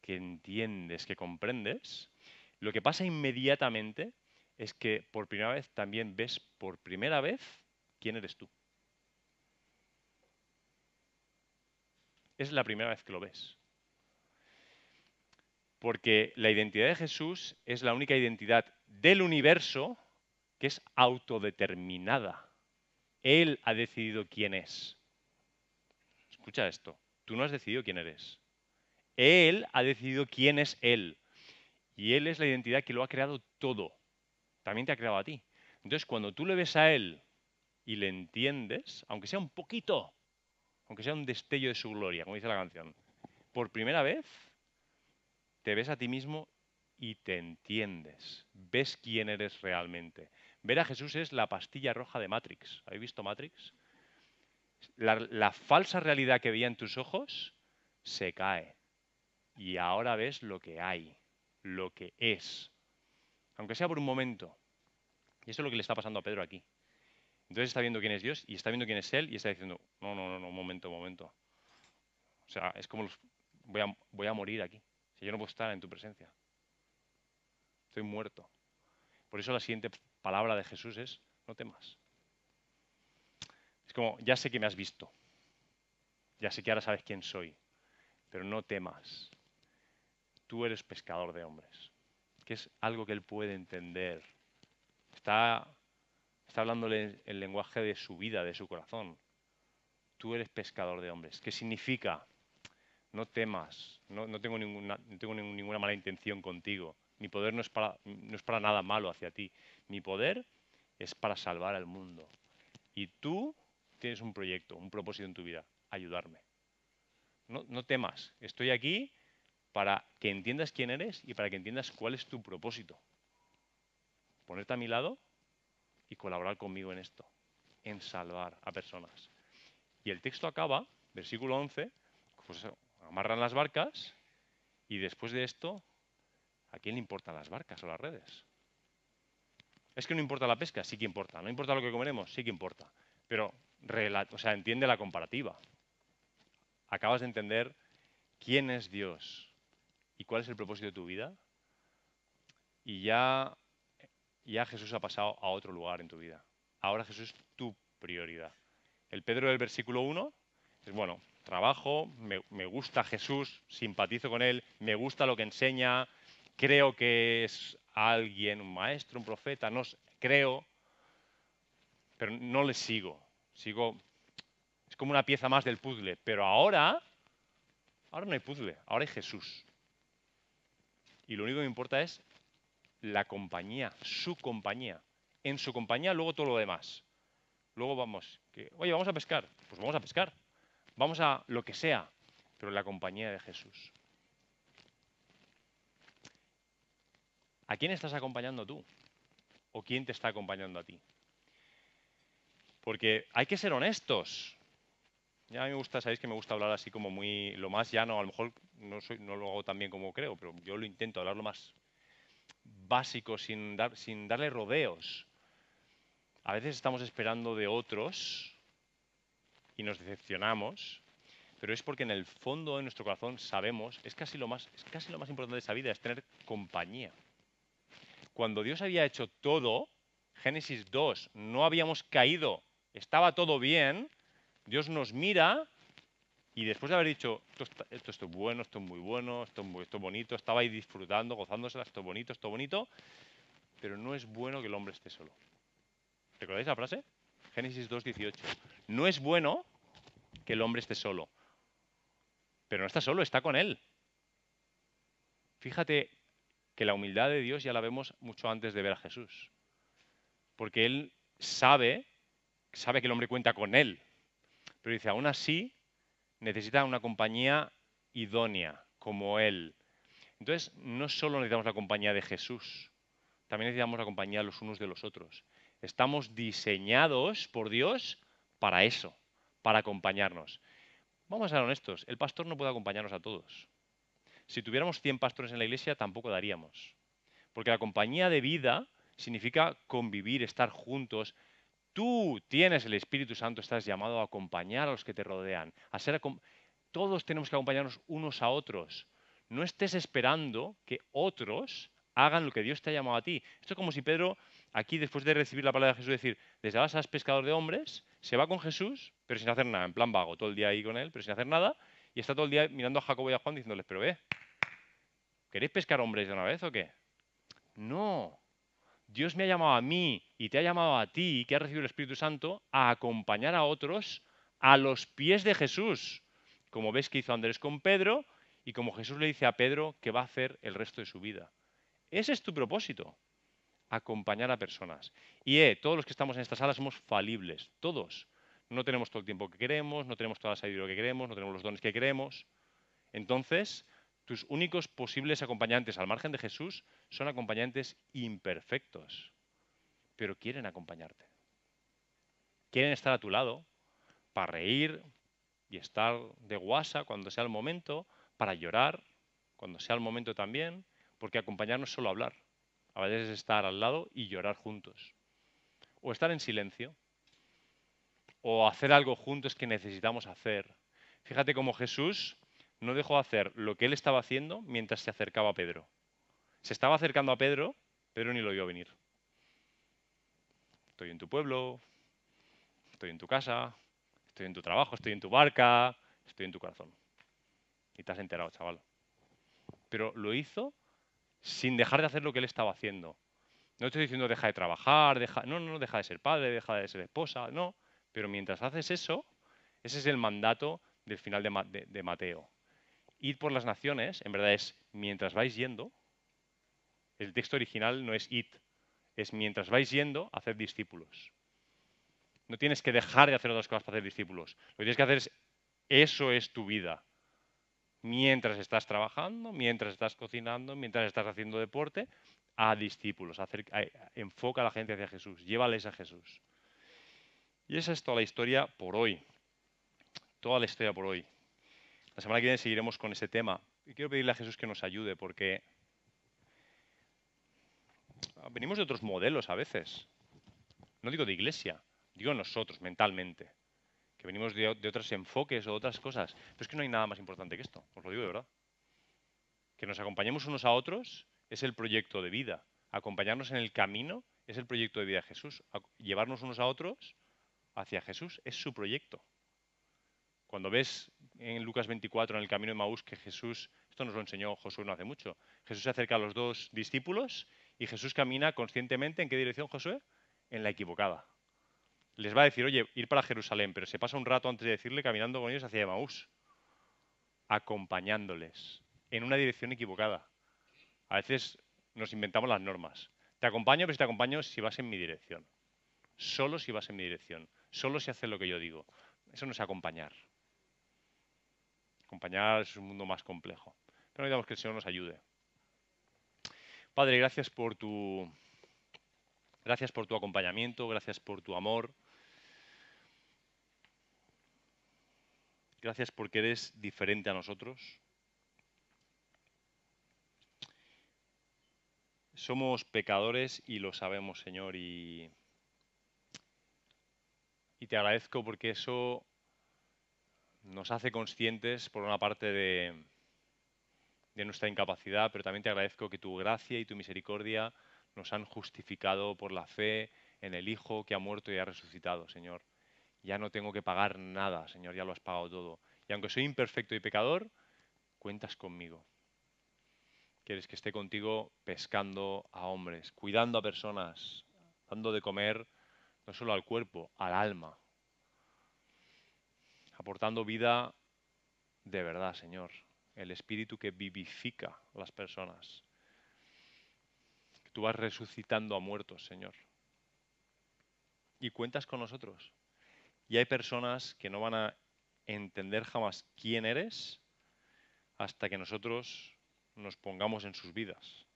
que entiendes, que comprendes, lo que pasa inmediatamente es que por primera vez también ves por primera vez quién eres tú. Es la primera vez que lo ves. Porque la identidad de Jesús es la única identidad del universo que es autodeterminada. Él ha decidido quién es. Escucha esto, tú no has decidido quién eres. Él ha decidido quién es Él. Y Él es la identidad que lo ha creado todo. También te ha creado a ti. Entonces, cuando tú le ves a Él y le entiendes, aunque sea un poquito, aunque sea un destello de su gloria, como dice la canción, por primera vez te ves a ti mismo y te entiendes. Ves quién eres realmente. Ver a Jesús es la pastilla roja de Matrix. ¿Habéis visto Matrix? La, falsa realidad que veía en tus ojos se cae. Y ahora ves lo que hay, lo que es. Aunque sea por un momento. Y eso es lo que le está pasando a Pedro aquí. Entonces está viendo quién es Dios y está viendo quién es Él y está diciendo, no, no, no, no, un momento, un momento. O sea, es como voy, a, voy a morir aquí. Si yo no puedo estar en tu presencia. estoy muerto. Por eso la siguiente palabra de Jesús es, no temas. Es como, ya sé que me has visto, ya sé que ahora sabes quién soy, pero no temas. Tú eres pescador de hombres, que es algo que él puede entender. Está, está hablándole el lenguaje de su vida, de su corazón. Tú eres pescador de hombres. ¿Qué significa? No temas, no, tengo, ninguna, no tengo ninguna mala intención contigo. Mi poder no es, para, no es para nada malo hacia ti. Mi poder es para salvar al mundo. Y tú tienes un proyecto, un propósito en tu vida, ayudarme. No, no temas, estoy aquí para que entiendas quién eres y para que entiendas cuál es tu propósito. Ponerte a mi lado y colaborar conmigo en esto, en salvar a personas. Y el texto acaba, versículo 11, pues amarran las barcas y después de esto, ¿a quién le importan las barcas o las redes? Es que no importa la pesca, sí que importa. No importa lo que comeremos, sí que importa. Pero, o sea, entiende la comparativa. Acabas de entender quién es Dios y cuál es el propósito de tu vida. Y ya, ya Jesús ha pasado a otro lugar en tu vida. Ahora Jesús es tu prioridad. El Pedro del versículo 1 es, bueno, trabajo, me, gusta Jesús, simpatizo con él, me gusta lo que enseña, creo que es alguien, un maestro, un profeta, no creo, pero no le sigo. Sigo, es como una pieza más del puzzle. Pero ahora, ahora no hay puzzle, ahora hay Jesús. Y lo único que me importa es la compañía, su compañía. En su compañía luego todo lo demás. Luego vamos, que, oye, vamos a pescar. Pues vamos a pescar. Vamos a lo que sea, pero en la compañía de Jesús. ¿A quién estás acompañando tú? ¿O quién te está acompañando a ti? Porque hay que ser honestos. Ya a mí me gusta, sabéis que me gusta hablar así como muy, lo más llano, a lo mejor no, soy, no lo hago tan bien como creo, pero yo lo intento hablar lo más básico, sin, dar, sin darle rodeos. A veces estamos esperando de otros y nos decepcionamos, pero es porque en el fondo de nuestro corazón sabemos, es casi lo más, es casi lo más importante de esa vida, es tener compañía cuando Dios había hecho todo, Génesis 2, no habíamos caído, estaba todo bien, Dios nos mira y después de haber dicho, esto, esto, es bueno, esto es muy bueno, esto, es bonito, estaba ahí disfrutando, gozándosela, esto es bonito, esto es bonito, pero no es bueno que el hombre esté solo. ¿Recordáis la frase? Génesis 2, 18. No es bueno que el hombre esté solo, pero no está solo, está con él. Fíjate que la humildad de Dios ya la vemos mucho antes de ver a Jesús. Porque Él sabe, sabe que el hombre cuenta con Él. Pero dice, aún así, necesita una compañía idónea, como Él. Entonces, no solo necesitamos la compañía de Jesús, también necesitamos la compañía los unos de los otros. Estamos diseñados por Dios para eso, para acompañarnos. Vamos a ser honestos, el pastor no puede acompañarnos a todos. Si tuviéramos 100 pastores en la iglesia, tampoco daríamos. Porque la compañía de vida significa convivir, estar juntos. Tú tienes el Espíritu Santo, estás llamado a acompañar a los que te rodean. A ser, todos tenemos que acompañarnos unos a otros. No estés esperando que otros hagan lo que Dios te ha llamado a ti. Esto es como si Pedro, aquí después de recibir la palabra de Jesús, decir, desde ahora seas pescador de hombres, se va con Jesús, pero sin hacer nada, en plan vago, todo el día ahí con él, pero sin hacer nada, y está todo el día mirando a Jacobo y a Juan diciéndoles, pero ve, ¿queréis pescar hombres de una vez o qué? No. Dios me ha llamado a mí y te ha llamado a ti, que has recibido el Espíritu Santo, a acompañar a otros a los pies de Jesús. Como ves que hizo Andrés con Pedro y como Jesús le dice a Pedro que va a hacer el resto de su vida. Ese es tu propósito, acompañar a personas. Y eh, todos los que estamos en esta sala somos falibles, todos no tenemos todo el tiempo que queremos, no tenemos toda la sabiduría que queremos, no tenemos los dones que queremos. Entonces, tus únicos posibles acompañantes al margen de Jesús son acompañantes imperfectos, pero quieren acompañarte. Quieren estar a tu lado para reír y estar de guasa cuando sea el momento, para llorar cuando sea el momento también, porque acompañarnos es solo hablar. A veces es estar al lado y llorar juntos. O estar en silencio o hacer algo juntos que necesitamos hacer. Fíjate cómo Jesús no dejó hacer lo que él estaba haciendo mientras se acercaba a Pedro. Se estaba acercando a Pedro Pedro ni lo vio venir. Estoy en tu pueblo, estoy en tu casa, estoy en tu trabajo, estoy en tu barca, estoy en tu corazón. Y te has enterado, chaval. Pero lo hizo sin dejar de hacer lo que él estaba haciendo. No estoy diciendo deja de trabajar, deja, no, no, deja de ser padre, deja de ser esposa, no. Pero mientras haces eso, ese es el mandato del final de, Mateo. Ir por las naciones, en verdad es mientras vais yendo, el texto original no es id, es mientras vais yendo, hacer discípulos. No tienes que dejar de hacer otras cosas para hacer discípulos. Lo que tienes que hacer es, eso es tu vida. Mientras estás trabajando, mientras estás cocinando, mientras estás haciendo deporte, a discípulos. enfoca a la gente hacia Jesús, llévales a Jesús. Y esa es toda la historia por hoy. Toda la historia por hoy. La semana que viene seguiremos con ese tema. Y quiero pedirle a Jesús que nos ayude porque venimos de otros modelos a veces. No digo de iglesia, digo nosotros mentalmente. Que venimos de, otros enfoques o otras cosas. Pero es que no hay nada más importante que esto, os lo digo de verdad. Que nos acompañemos unos a otros es el proyecto de vida. Acompañarnos en el camino es el proyecto de vida de Jesús. Llevarnos unos a otros hacia Jesús es su proyecto. Cuando ves en Lucas 24, en el camino de Maús, que Jesús, esto nos lo enseñó Josué no hace mucho, Jesús se acerca a los dos discípulos y Jesús camina conscientemente en qué dirección, Josué? En la equivocada. Les va a decir, oye, ir para Jerusalén, pero se pasa un rato antes de decirle caminando con ellos hacia Maús, acompañándoles en una dirección equivocada. A veces nos inventamos las normas. Te acompaño, pero si te acompaño si vas en mi dirección. Solo si vas en mi dirección. Solo si haces lo que yo digo. Eso no es acompañar. Es un mundo más complejo. Pero necesitamos que el Señor nos ayude. Padre, gracias por tu gracias por tu acompañamiento, gracias por tu amor. Gracias porque eres diferente a nosotros. Somos pecadores y lo sabemos, Señor, y, y te agradezco porque eso nos hace conscientes, por una parte, de, nuestra incapacidad, pero también te agradezco que tu gracia y tu misericordia nos han justificado por la fe en el Hijo que ha muerto y ha resucitado, Señor. Ya no tengo que pagar nada, Señor, ya lo has pagado todo. Y aunque soy imperfecto y pecador, cuentas conmigo. Quieres que esté contigo pescando a hombres, cuidando a personas, dando de comer no solo al cuerpo, al alma. Aportando vida de verdad, Señor. El espíritu que vivifica las personas. Tú vas resucitando a muertos, Señor. Y cuentas con nosotros. Y hay personas que no van a entender jamás quién eres hasta que nosotros nos pongamos en sus vidas.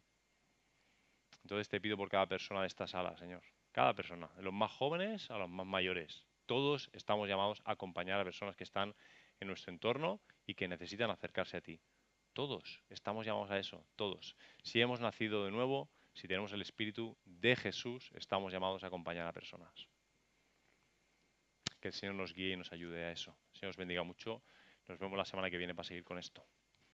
Entonces te pido por cada persona de esta sala, Señor. Cada persona, de los más jóvenes a los más mayores. Todos estamos llamados a acompañar a personas que están en nuestro entorno y que necesitan acercarse a ti. Todos estamos llamados a eso, todos. Si hemos nacido de nuevo, si tenemos el Espíritu de Jesús, estamos llamados a acompañar a personas. Que el Señor nos guíe y nos ayude a eso. El Señor os bendiga mucho. Nos vemos la semana que viene para seguir con esto.